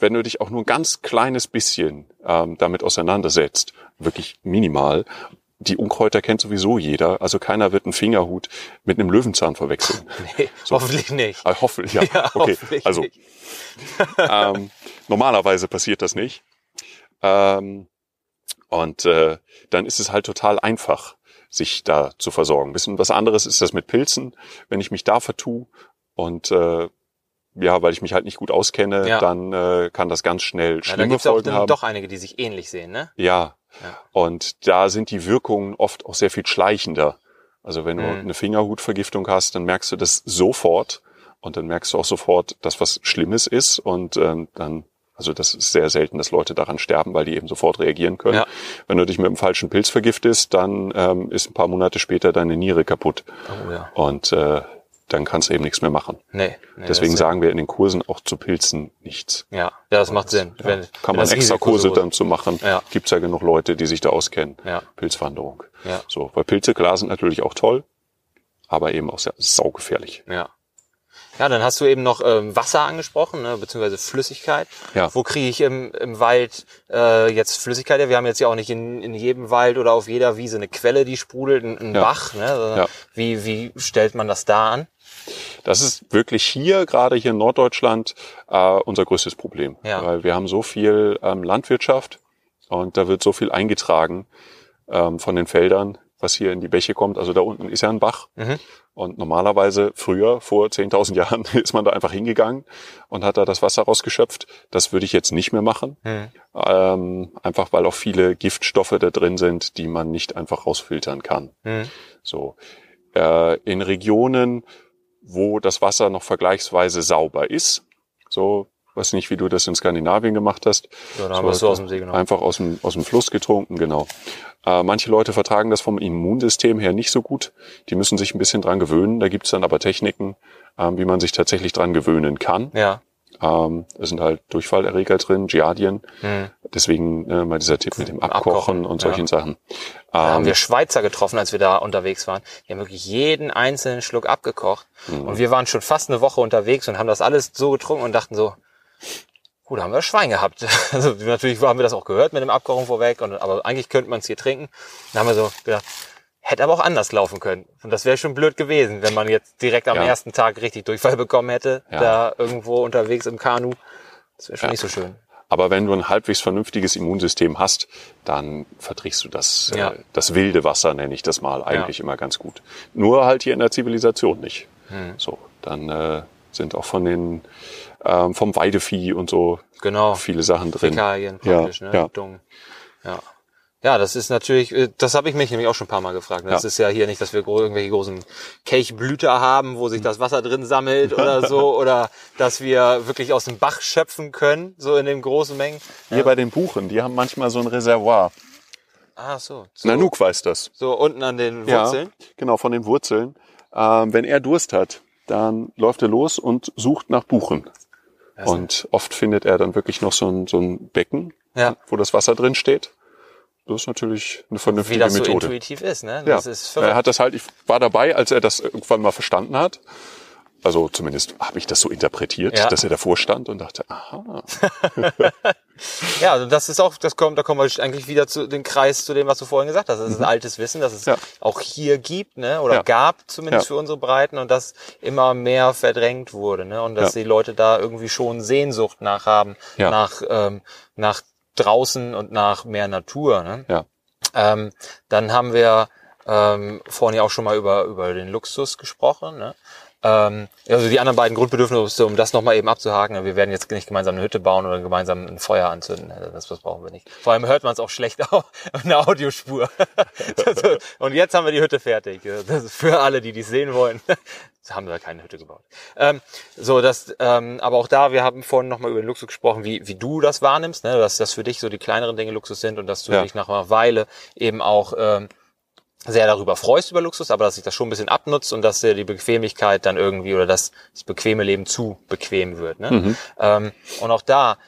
wenn du dich auch nur ein ganz kleines bisschen ähm, damit auseinandersetzt, wirklich minimal, die Unkräuter kennt sowieso jeder, also keiner wird einen Fingerhut mit einem Löwenzahn verwechseln. Nee, hoffentlich nicht. Ah, hoffe, ja, Ja, okay. hoffentlich Also nicht. ähm, normalerweise passiert das nicht. Ähm, und äh, dann ist es halt total einfach, sich da zu versorgen. bisschen was anderes ist das mit Pilzen. Wenn ich mich da vertue und äh, ja, weil ich mich halt nicht gut auskenne, Ja. dann äh, kann das ganz schnell Ja, da schlimme gibt's auch Folgen dann haben. doch einige, die sich ähnlich sehen, ne? Ja. Ja. Und da sind die Wirkungen oft auch sehr viel schleichender. Also wenn du Mhm. eine Fingerhutvergiftung hast, dann merkst du das sofort und dann merkst du auch sofort, dass was Schlimmes ist und ähm, dann, also das ist sehr selten, dass Leute daran sterben, weil die eben sofort reagieren können. Ja. Wenn du dich mit einem falschen Pilz vergiftest, dann ähm, ist ein paar Monate später deine Niere kaputt Oh ja. und äh, dann kannst du eben nichts mehr machen. Nee. nee Deswegen sagen wir in den Kursen auch zu Pilzen nichts. Ja, ja, das macht Sinn. Ja, Wenn- kann man extra Kurse dann zu machen. Ja. Gibt's ja genug Leute, die sich da auskennen. Ja. Pilzwanderung. Ja. So, weil Pilze klar sind natürlich auch toll, aber eben auch sehr saugefährlich. Ja. Ja, dann hast du eben noch ähm, Wasser angesprochen, ne, beziehungsweise Flüssigkeit. Ja. Wo kriege ich im, im Wald äh, jetzt Flüssigkeit? her? Wir haben jetzt ja auch nicht in, in jedem Wald oder auf jeder Wiese eine Quelle, die sprudelt, ein, ein Ja. Bach. Ne? Also Ja. Wie, wie stellt man das da an? Das ist wirklich hier, gerade hier in Norddeutschland, äh, unser größtes Problem. Ja. Weil wir haben so viel ähm, Landwirtschaft und da wird so viel eingetragen ähm, von den Feldern, was hier in die Bäche kommt. Also da unten ist ja ein Bach. Mhm. Und normalerweise, früher, vor 10.000 Jahren, ist man da einfach hingegangen und hat da das Wasser rausgeschöpft. Das würde ich jetzt nicht mehr machen. Mhm. Ähm, einfach weil auch viele Giftstoffe da drin sind, die man nicht einfach rausfiltern kann. Mhm. So. Äh, in Regionen, wo das Wasser noch vergleichsweise sauber ist, so, weiß nicht, wie du das in Skandinavien gemacht hast. So, dann haben wir es so aus dem See genommen. Einfach aus dem, aus dem Fluss getrunken, genau. Äh, manche Leute vertragen das vom Immunsystem her nicht so gut. Die müssen sich ein bisschen dran gewöhnen. Da gibt's dann aber Techniken, ähm, wie man sich tatsächlich dran gewöhnen kann. Ja. Ähm, da sind halt Durchfallerreger drin, Giardien. Hm. Deswegen äh, mal dieser Tipp mit dem Abkochen, Abkochen, und solchen ja. Sachen. Da haben Ähm, wir Schweizer getroffen, als wir da unterwegs waren. Die haben wirklich jeden einzelnen Schluck abgekocht. Mhm. Und wir waren schon fast eine Woche unterwegs und haben das alles so getrunken und dachten so, gut, da haben wir Schwein gehabt. Also natürlich haben wir das auch gehört mit dem Abkochen vorweg, und, aber eigentlich könnte man es hier trinken. Dann haben wir so gedacht, hätte aber auch anders laufen können. Und das wäre schon blöd gewesen, wenn man jetzt direkt am Ja. ersten Tag richtig Durchfall bekommen hätte, Ja. da irgendwo unterwegs im Kanu. Das wäre schon Ja. nicht so schön. aber wenn du ein halbwegs vernünftiges Immunsystem hast, dann verträgst du das, Ja. äh, das wilde Wasser, nenne ich das mal, eigentlich immer ganz gut. Nur halt hier in der Zivilisation nicht. Hm. So, dann äh, sind auch von den ähm, vom Weidevieh und so Genau. viele Sachen drin. Fäkalien Ja, praktisch, ne? ja. Dung. Ja. Ja, das ist natürlich, äh, das habe ich mich nämlich auch schon ein paar Mal gefragt. Das Ja. ist ja hier nicht, dass wir irgendwelche großen Kelchblüter haben, wo sich das Wasser drin sammelt oder so, oder dass wir wirklich aus dem Bach schöpfen können, so in den großen Mengen. Hier bei den Buchen, die haben manchmal so ein Reservoir. Ah, so. So, Nanook weiß das. so unten an den Wurzeln. Ja, genau, von den Wurzeln. Ähm, wenn er Durst hat, dann läuft er los und sucht nach Buchen. Also- Und oft findet er dann wirklich noch so ein, so ein Becken, Ja. wo das Wasser drin steht. Das ist natürlich eine Wie vernünftige das so Methode. intuitiv ist, ne? ja. Das ist verrückt. er hat das halt, ich war dabei, als er das irgendwann mal verstanden hat. Also zumindest habe ich das so interpretiert, Ja. dass er davor stand und dachte, aha, Ja, also das ist auch, das kommt, da kommen wir eigentlich wieder zu den Kreis zu dem, was du vorhin gesagt hast. Das ist ein altes Wissen, das es Mhm. Ja. auch hier gibt, ne, oder Ja. gab zumindest Ja. für unsere Breiten und das immer mehr verdrängt wurde, ne, und dass Ja. die Leute da irgendwie schon Sehnsucht nach haben, Ja. nach ähm, nach draußen und nach mehr Natur, ne. ja, Ähm, dann haben wir ähm, vorhin ja auch schon mal über, über den Luxus gesprochen. Ne? Ähm, also die anderen beiden Grundbedürfnisse, um das nochmal eben abzuhaken, wir werden jetzt nicht gemeinsam eine Hütte bauen oder gemeinsam ein Feuer anzünden. Also Das, das brauchen wir nicht. Vor allem hört man es auch schlecht auf in der Audiospur. Und jetzt haben wir die Hütte fertig. Für alle, die dies sehen wollen. Haben wir keine Hütte gebaut. Ähm, so, das, ähm, aber auch da, wir haben vorhin nochmal über den Luxus gesprochen, wie, wie du das wahrnimmst, ne? dass das für dich so die kleineren Dinge Luxus sind und dass du Ja. dich nach einer Weile eben auch ähm, sehr darüber freust über Luxus, aber dass sich das schon ein bisschen abnutzt und dass dir die Bequemlichkeit dann irgendwie oder dass das bequeme Leben zu bequem wird. Ne? Ähm, und auch da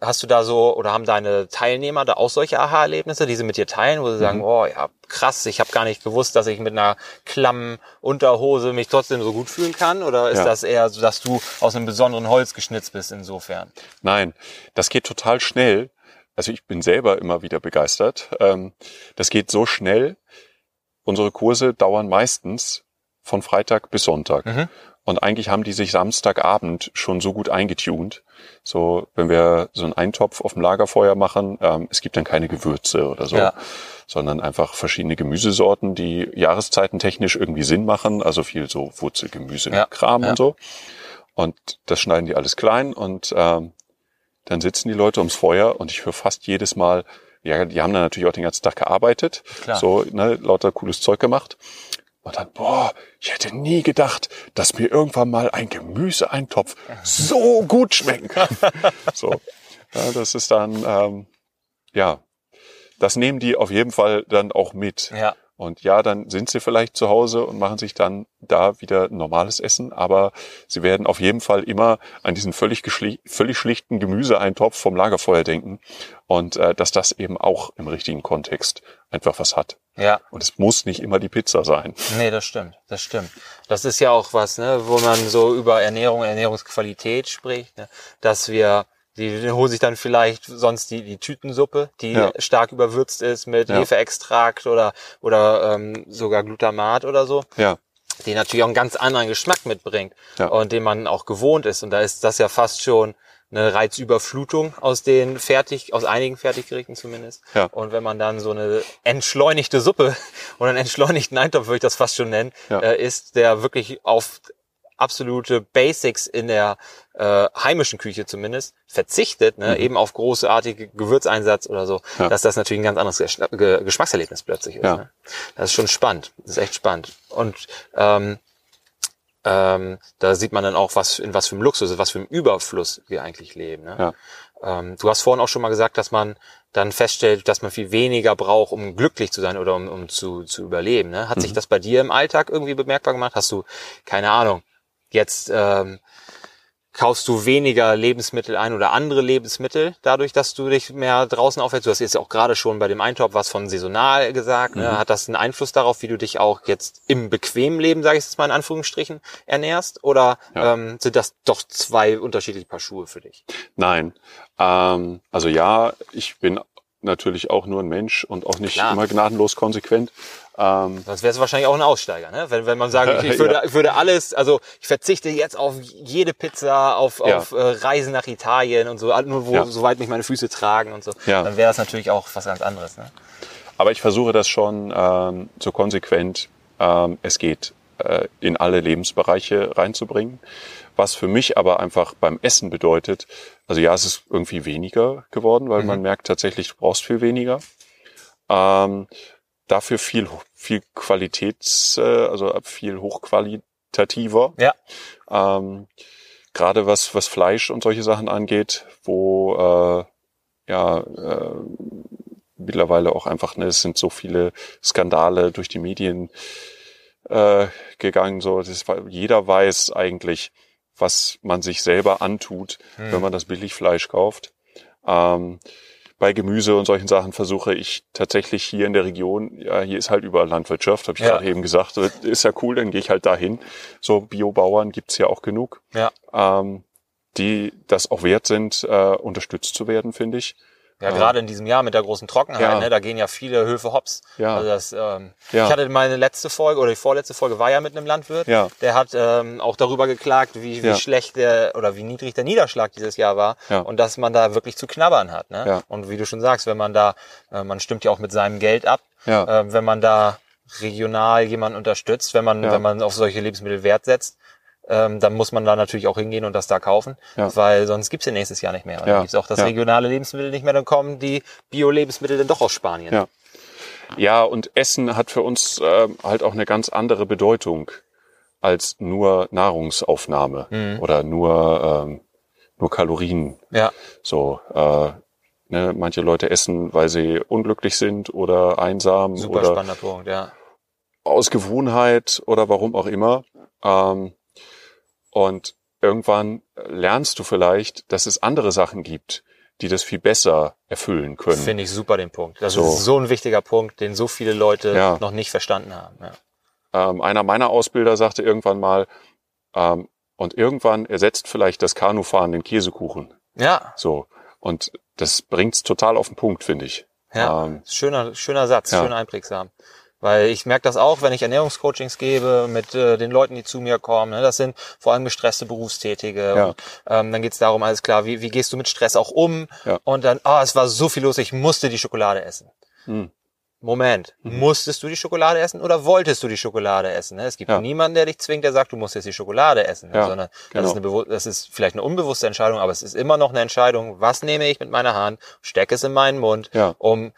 hast du da so oder haben deine Teilnehmer da auch solche Aha-Erlebnisse, die sie mit dir teilen, wo sie sagen, oh ja, krass, ich habe gar nicht gewusst, dass ich mit einer klammen Unterhose mich trotzdem so gut fühlen kann? Oder ist Ja. das eher so, dass du aus einem besonderen Holz geschnitzt bist insofern? Nein, das geht total schnell. Also ich bin selber immer wieder begeistert. Ähm, das geht so schnell. Unsere Kurse dauern meistens von Freitag bis Sonntag. Mhm. Und eigentlich haben die sich Samstagabend schon so gut eingetunt. So, wenn wir so einen Eintopf auf dem Lagerfeuer machen, ähm, es gibt dann keine Gewürze oder so, Ja. sondern einfach verschiedene Gemüsesorten, die jahreszeitentechnisch irgendwie Sinn machen. Also viel so Wurzelgemüse, Ja. Kram Ja. und so. Und das schneiden die alles klein und ähm, dann sitzen die Leute ums Feuer und ich höre fast jedes Mal, ja, die haben dann natürlich auch den ganzen Tag gearbeitet, Klar. so ne, lauter cooles Zeug gemacht. Und dann, boah, ich hätte nie gedacht, dass mir irgendwann mal ein Gemüseeintopf so gut schmecken kann. so, ja, das ist dann, ähm, ja, das nehmen die auf jeden Fall dann auch mit. Ja. Und ja, dann sind sie vielleicht zu Hause und machen sich dann da wieder normales Essen, aber sie werden auf jeden Fall immer an diesen völlig, völlig schlichten Gemüseeintopf vom Lagerfeuer denken und äh, dass das eben auch im richtigen Kontext einfach was hat. Ja. Und es muss nicht immer die Pizza sein. Nee, das stimmt, das stimmt. Das ist ja auch was, ne, wo man so über Ernährung, Ernährungsqualität spricht, ne, dass wir die, holen sich dann vielleicht sonst die, die Tütensuppe, die Ja. stark überwürzt ist mit Ja. Hefeextrakt oder, oder ähm, sogar Glutamat oder so, Ja, die natürlich auch einen ganz anderen Geschmack mitbringt Ja. und den man auch gewohnt ist. Und da ist das ja fast schon eine Reizüberflutung aus den fertig, aus einigen Fertiggerichten zumindest. Ja. Und wenn man dann so eine entschleunigte Suppe oder einen entschleunigten Eintopf, würde ich das fast schon nennen, Ja. äh, ist, der wirklich auf absolute Basics in der äh, heimischen Küche zumindest verzichtet, ne, eben auf großartige Gewürzeinsatz oder so, Mhm. Ja. dass das natürlich ein ganz anderes Gesch- Ge Geschmackserlebnis plötzlich ist. Ja. Ne? Das ist schon spannend. Das ist echt spannend. Und ähm, ähm, da sieht man dann auch, was in was für einem Luxus, was für einem Überfluss wir eigentlich leben. Ne? Ja. Ähm, du hast vorhin auch schon mal gesagt, dass man dann feststellt, dass man viel weniger braucht, um glücklich zu sein oder um, um zu, zu überleben. Ne? Hat Mhm. sich das bei dir im Alltag irgendwie bemerkbar gemacht? Hast du, keine Ahnung, jetzt ähm, kaufst du weniger Lebensmittel ein oder andere Lebensmittel, dadurch, dass du dich mehr draußen aufhältst. Du hast jetzt auch gerade schon bei dem Eintopf was von saisonal gesagt. Ne? Hat das einen Einfluss darauf, wie du dich auch jetzt im bequemen Leben, sage ich jetzt mal in Anführungsstrichen, ernährst? Oder Ja. ähm, sind das doch zwei unterschiedliche Paar Schuhe für dich? Nein. Ähm, also ja, ich bin natürlich auch nur ein Mensch und auch nicht Klar. immer gnadenlos konsequent. Ähm, Sonst wäre es wahrscheinlich auch ein Aussteiger, ne? Wenn, wenn man sagt, ich, ich, würde, ich würde alles, also ich verzichte jetzt auf jede Pizza, auf, Ja. auf äh, Reisen nach Italien und so, nur wo, Ja. soweit mich meine Füße tragen und so, Ja. dann wäre das natürlich auch was ganz anderes. Ne? aber ich versuche das schon ähm, so konsequent ähm, es geht äh, in alle Lebensbereiche reinzubringen. Was für mich aber einfach beim Essen bedeutet, also ja, es ist irgendwie weniger geworden, weil man merkt tatsächlich, du brauchst viel weniger. Ähm, dafür viel, viel Qualitäts, äh, also viel hochqualitativer. Ja. Ähm, Gerade was, was Fleisch und solche Sachen angeht, wo äh, ja äh, mittlerweile auch einfach, ne, es sind so viele Skandale durch die Medien äh, gegangen. So, das war, jeder weiß eigentlich, was man sich selber antut, wenn man das Billigfleisch kauft. Ähm, bei Gemüse und solchen Sachen versuche ich tatsächlich hier in der Region, ja, hier ist halt überall Landwirtschaft, habe ich Ja. gerade eben gesagt, ist ja cool, dann gehe ich halt dahin. So Biobauern gibt's ja auch genug, Ja. ähm, die das auch wert sind, äh, unterstützt zu werden, finde ich. Ja, gerade in diesem Jahr mit der großen Trockenheit, Ja. ne, da gehen ja viele Höfe hops. Ja. Also das, ähm, Ja. Ich hatte meine letzte Folge oder die vorletzte Folge war ja mit einem Landwirt. Ja. Der hat ähm, auch darüber geklagt, wie, wie Ja. schlecht der oder wie niedrig der Niederschlag dieses Jahr war Ja. und dass man da wirklich zu knabbern hat. Ne? Ja. Und wie du schon sagst, wenn man da, äh, man stimmt ja auch mit seinem Geld ab, Ja. äh, wenn man da regional jemanden unterstützt, wenn man, Ja. wenn man auf solche Lebensmittel Wert setzt, ähm, dann muss man da natürlich auch hingehen und das da kaufen, Ja. weil sonst gibt's ja nächstes Jahr nicht mehr. Und Ja. Dann gibt's auch das Ja. regionale Lebensmittel nicht mehr, dann kommen die Bio-Lebensmittel dann doch aus Spanien. Ja. Ja, und Essen hat für uns ähm, halt auch eine ganz andere Bedeutung als nur Nahrungsaufnahme Mhm. oder nur, ähm, nur Kalorien. Ja. So, äh, ne, manche Leute essen, weil sie unglücklich sind oder einsam Super oder spannender Punkt, ja. aus Gewohnheit oder warum auch immer. Ähm, und irgendwann lernst du vielleicht, dass es andere Sachen gibt, die das viel besser erfüllen können. Finde ich super den Punkt. Das So. ist so ein wichtiger Punkt, den so viele Leute Ja. noch nicht verstanden haben. Ja. Ähm, einer meiner Ausbilder sagte irgendwann mal, ähm, und irgendwann ersetzt vielleicht das Kanufahren den Käsekuchen. Ja, So. Und das bringt's total auf den Punkt, finde ich. ja. Ähm, schöner, schöner Satz, ja. schön einprägsam. Weil ich merke das auch, wenn ich Ernährungscoachings gebe mit äh, den Leuten, die zu mir kommen. Ne? Das sind vor allem gestresste Berufstätige. Ja. Und, ähm, dann geht's darum, alles klar, wie, wie gehst du mit Stress auch um? Ja. Und dann, ah, es war so viel los, ich musste die Schokolade essen. Hm. Moment, musstest du die Schokolade essen oder wolltest du die Schokolade essen? Ne? Es gibt Ja. niemanden, der dich zwingt, der sagt, du musst jetzt die Schokolade essen, ne? Ja, sondern das, genau. ist eine das ist vielleicht eine unbewusste Entscheidung, aber es ist immer noch eine Entscheidung, was nehme ich mit meiner Hand, stecke es in meinen Mund, Ja. um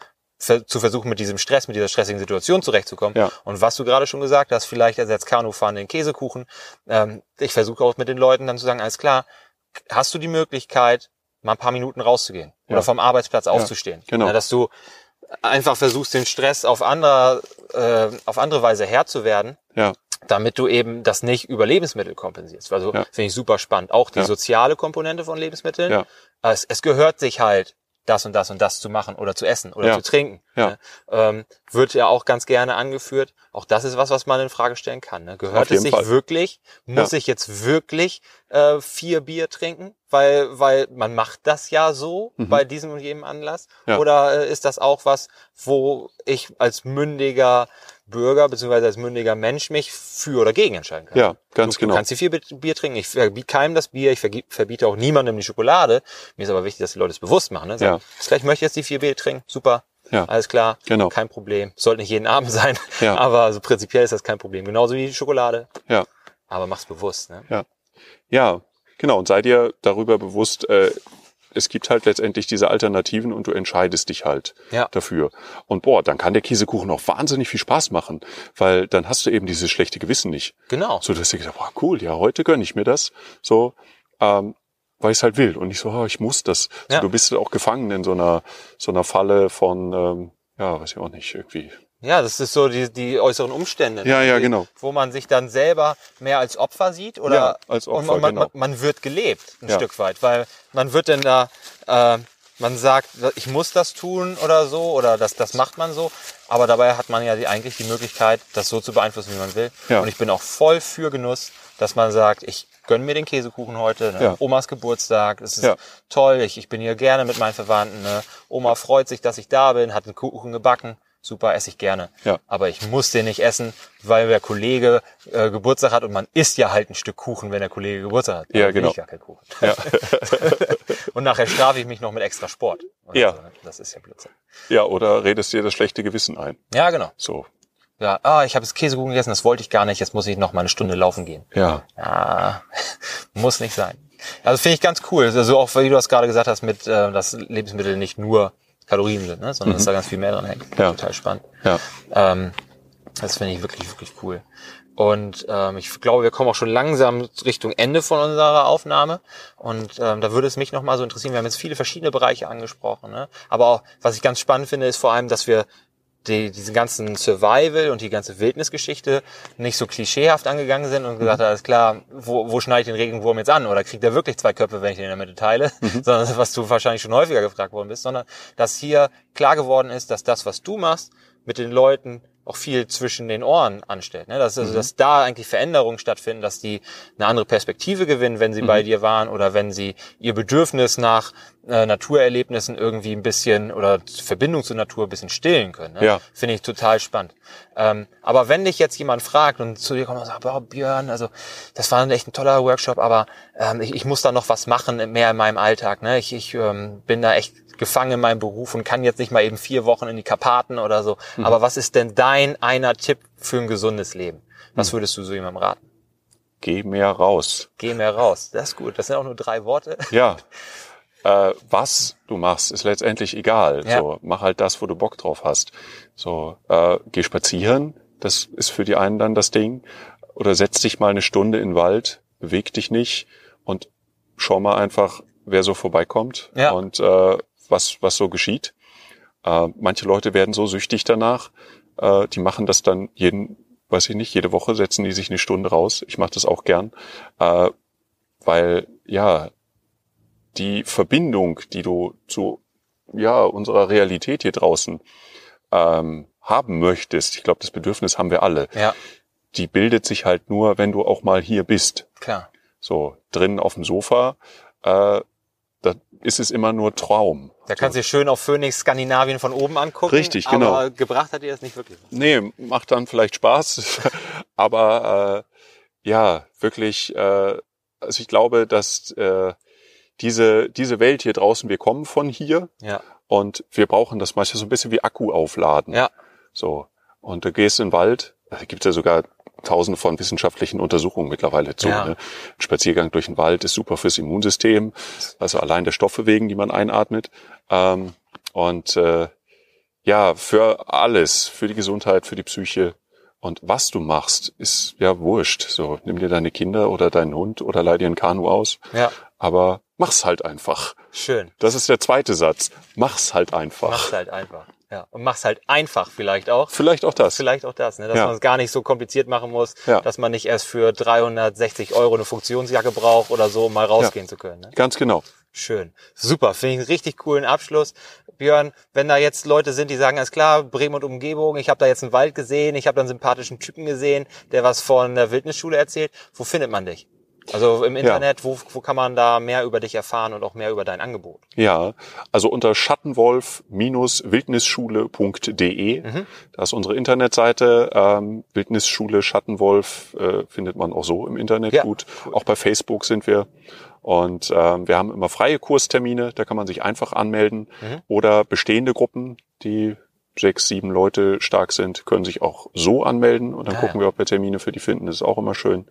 zu versuchen, mit diesem Stress, mit dieser stressigen Situation zurechtzukommen. Ja. Und was du gerade schon gesagt hast, vielleicht ersetzt Kanufahren den Käsekuchen. Ähm, ich versuche auch mit den Leuten dann zu sagen, alles klar, hast du die Möglichkeit, mal ein paar Minuten rauszugehen Ja. oder vom Arbeitsplatz aufzustehen. genau. Dass du einfach versuchst, den Stress auf andere, äh, auf andere Weise Herr zu werden, ja, damit du eben das nicht über Lebensmittel kompensierst. Also Ja. finde ich super spannend. Auch die Ja. soziale Komponente von Lebensmitteln. Ja. Es, es gehört sich halt, das und das und das zu machen oder zu essen oder Ja. zu trinken. Ja. Ne? Ähm, wird ja auch ganz gerne angeführt. Auch das ist was, was man in Frage stellen kann. Ne? Gehört es sich Fall. wirklich? Muss ich jetzt wirklich äh, vier Bier trinken? Weil, weil man macht das ja so bei diesem und jedem Anlass. Mhm. Ja. Oder äh, ist das auch was, wo ich als mündiger Bürger beziehungsweise als mündiger Mensch mich für oder gegen entscheiden kann? ja, ganz du, genau. Du kannst vier Bi- Bier trinken. Ich verbiete keinem das Bier. Ich verbiete auch niemandem die Schokolade. Mir ist aber wichtig, dass die Leute es bewusst machen. Ne? Sagen, Ja. Vielleicht möchte ich jetzt die vier Bier trinken. Super. Ja. Alles klar. Genau. Kein Problem. Sollte nicht jeden Abend sein. Ja. Aber so prinzipiell ist das kein Problem. Genauso wie die Schokolade. Ja. Aber mach's bewusst. Ne? Ja. Ja, genau. Und sei dir darüber bewusst, äh, es gibt halt letztendlich diese Alternativen und du entscheidest dich halt Ja. dafür. Und boah, dann kann der Käsekuchen auch wahnsinnig viel Spaß machen, weil dann hast du eben dieses schlechte Gewissen nicht. Genau. So, dass du gesagt, boah, cool, ja, heute gönn ich mir das. So, ähm, weil ich es halt will und nicht so, oh, ich muss das. So, Ja. du bist auch gefangen in so einer so einer Falle von, ähm, ja, weiß ich auch nicht, irgendwie Ja, das ist so die, die äußeren Umstände. Ja, ja, die, genau. Wo man sich dann selber mehr als Opfer sieht oder Ja, als Opfer, und man, man, genau. man wird gelebt ein Ja. Stück weit, weil man wird denn da, äh, man sagt, ich muss das tun oder so oder das, das macht man so, aber dabei hat man ja die, eigentlich die Möglichkeit, das so zu beeinflussen, wie man will. Ja. Und ich bin auch voll für Genuss, dass man sagt, ich gönn mir den Käsekuchen heute, ne? Ja. Omas Geburtstag, es ist Ja. toll, ich, ich bin hier gerne mit meinen Verwandten, ne? Oma freut sich, dass ich da bin, hat einen Kuchen gebacken, super, esse ich gerne. Ja. Aber ich muss den nicht essen, weil der Kollege äh, Geburtstag hat und man isst ja halt ein Stück Kuchen, wenn der Kollege Geburtstag hat. Ja, will genau. Ich gar keinen Kuchen. Ja. und nachher strafe ich mich noch mit extra Sport. Oder Ja. ne? Das ist ja Blödsinn. ja, oder redest dir das schlechte Gewissen ein. Ja, genau. So. Ja, ah, ich habe jetzt Käsekuchen gegessen, das wollte ich gar nicht, jetzt muss ich noch mal eine Stunde laufen gehen. Ja. Ja, muss nicht sein. Also finde ich ganz cool. Also auch, wie du das gerade gesagt hast, mit, äh, dass Lebensmittel nicht nur Kalorien sind, ne? sondern dass da ganz viel mehr dran hängt. Ja. Total spannend. Ja. Ähm, das finde ich wirklich, wirklich cool. Und ähm, ich glaube, wir kommen auch schon langsam Richtung Ende von unserer Aufnahme. Und ähm, da würde es mich nochmal so interessieren. Wir haben jetzt viele verschiedene Bereiche angesprochen. Ne? Aber auch, was ich ganz spannend finde, ist vor allem, dass wir die, diesen ganzen Survival und die ganze Wildnisgeschichte nicht so klischeehaft angegangen sind und gesagt, alles klar, wo, wo schneide ich den Regenwurm jetzt an? Oder kriegt er wirklich zwei Köpfe, wenn ich den in der Mitte teile? Sondern was du wahrscheinlich schon häufiger gefragt worden bist, sondern dass hier klar geworden ist, dass das, was du machst, mit den Leuten auch viel zwischen den Ohren anstellt. Ne? Dass, also, dass da eigentlich Veränderungen stattfinden, dass die eine andere Perspektive gewinnen, wenn sie bei dir waren oder wenn sie ihr Bedürfnis nach äh, Naturerlebnissen irgendwie ein bisschen oder Verbindung zur Natur ein bisschen stillen können. Ne? Ja. Finde ich total spannend. Ähm, aber wenn dich jetzt jemand fragt und zu dir kommt und sagt, boah, Björn, also das war echt ein toller Workshop, aber ähm, ich, ich muss da noch was machen, mehr in meinem Alltag. Ne? Ich, ich ähm, bin da echt gefangen in meinem Beruf und kann jetzt nicht mal eben vier Wochen in die Karpaten oder so. Aber was ist denn dein einer Tipp für ein gesundes Leben? Was würdest du so jemandem raten? Geh mehr raus. Geh mehr raus. Das ist gut. Das sind auch nur drei Worte. Ja. Äh, was du machst, ist letztendlich egal. Ja. So, mach halt das, wo du Bock drauf hast. So, äh, geh spazieren, das ist für die einen dann das Ding. Oder setz dich mal eine Stunde in den Wald, beweg dich nicht und schau mal einfach, wer so vorbeikommt Ja. und äh, was, was so geschieht. Äh, manche Leute werden so süchtig danach, äh, die machen das dann jeden, weiß ich nicht, jede Woche setzen die sich eine Stunde raus. Ich mache das auch gern, äh, weil ja die Verbindung, die du zu ja unserer Realität hier draußen ähm, haben möchtest, ich glaube, das Bedürfnis haben wir alle. Ja, Die bildet sich halt nur, wenn du auch mal hier bist. klar. So drin auf dem Sofa, äh, da ist es immer nur Traum. Da kannst du dir schön auf Phoenix Skandinavien von oben angucken. Richtig, genau. Aber gebracht hat dir das nicht wirklich. Nee, macht dann vielleicht Spaß, aber äh, ja, wirklich, äh, also ich glaube, dass äh, diese, diese Welt hier draußen, wir kommen von hier Ja. und wir brauchen das manchmal so ein bisschen wie Akku aufladen. Ja. So. Und du gehst in den Wald, da gibt es ja sogar tausende von wissenschaftlichen Untersuchungen mittlerweile zu. Ja. Ne? Ein Spaziergang durch den Wald ist super fürs Immunsystem, also allein der Stoffe wegen, die man einatmet. Ähm, und äh, ja, für alles, für die Gesundheit, für die Psyche. Und was du machst, ist ja wurscht. So, nimm dir deine Kinder oder deinen Hund oder leih dir ein Kanu aus. Ja. Aber mach's halt einfach. Schön. Das ist der zweite Satz. Mach's halt einfach. Mach's halt einfach. Ja. Und mach's halt einfach vielleicht auch. Vielleicht auch das. Vielleicht auch das, ne? dass Ja. man es gar nicht so kompliziert machen muss, Ja. dass man nicht erst für 360 Euro eine Funktionsjacke braucht oder so, um mal rausgehen zu können. Ne? Ganz genau. Schön. Super. Finde ich einen richtig coolen Abschluss. Björn, wenn da jetzt Leute sind, die sagen, alles klar, Bremen und Umgebung, ich habe da jetzt einen Wald gesehen, ich habe da einen sympathischen Typen gesehen, der was von der Wildnisschule erzählt, wo findet man dich? Also im Internet, wo, wo kann man da mehr über dich erfahren und auch mehr über dein Angebot? Ja, also unter schattenwolf-wildnisschule.de, da ist unsere Internetseite, ähm, Wildnisschule Schattenwolf äh, findet man auch so im Internet Ja, gut. Auch bei Facebook sind wir. Und ähm, wir haben immer freie Kurstermine, da kann man sich einfach anmelden. Oder bestehende Gruppen, die sechs, sieben Leute stark sind, können sich auch so anmelden und dann Ah, gucken ja. wir, ob wir Termine für die finden. Das ist auch immer schön.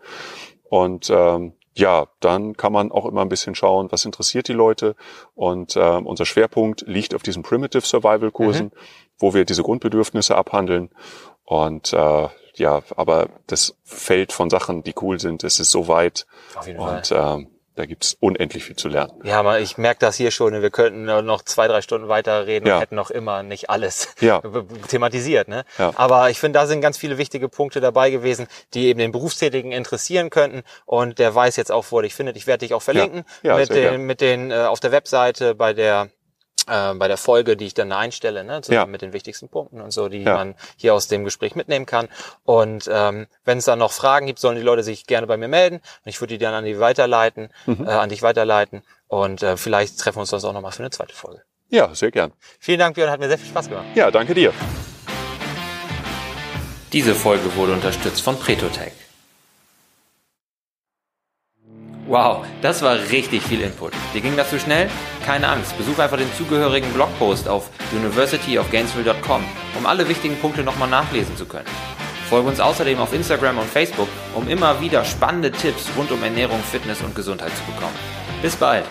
Und ähm, ja, dann kann man auch immer ein bisschen schauen, was interessiert die Leute. Und ähm, unser Schwerpunkt liegt auf diesen Primitive Survival Kursen, wo wir diese Grundbedürfnisse abhandeln. Und äh, ja, aber das Feld von Sachen, die cool sind, es ist so weit. Auf jeden Und ähm, Da gibt's unendlich viel zu lernen. Ja, aber ich merke das hier schon. Wir könnten noch zwei, drei Stunden weiter reden Ja. und hätten noch immer nicht alles Ja. thematisiert. Ne? Ja. Aber ich finde, da sind ganz viele wichtige Punkte dabei gewesen, die eben den Berufstätigen interessieren könnten. Und der weiß jetzt auch, wo er dich findet. Ich werde dich auch verlinken Ja, mit, sehr den, mit den äh, auf der Webseite bei der äh, bei der Folge, die ich dann da einstelle, ne, zusammen Ja. mit den wichtigsten Punkten und so, die Ja. man hier aus dem Gespräch mitnehmen kann. Und ähm, wenn es dann noch Fragen gibt, sollen die Leute sich gerne bei mir melden. Und ich würde die dann an die weiterleiten, Mhm. äh, an dich weiterleiten. Und äh, vielleicht treffen wir uns sonst auch nochmal für eine zweite Folge. Ja, sehr gern. Vielen Dank, Björn, hat mir sehr viel Spaß gemacht. Ja, danke dir. Diese Folge wurde unterstützt von Pretotech. Wow, das war richtig viel Input. Dir ging das zu schnell? Keine Angst, besuch einfach den zugehörigen Blogpost auf universityofgainesville.com, um alle wichtigen Punkte nochmal nachlesen zu können. Folge uns außerdem auf Instagram und Facebook, um immer wieder spannende Tipps rund um Ernährung, Fitness und Gesundheit zu bekommen. Bis bald!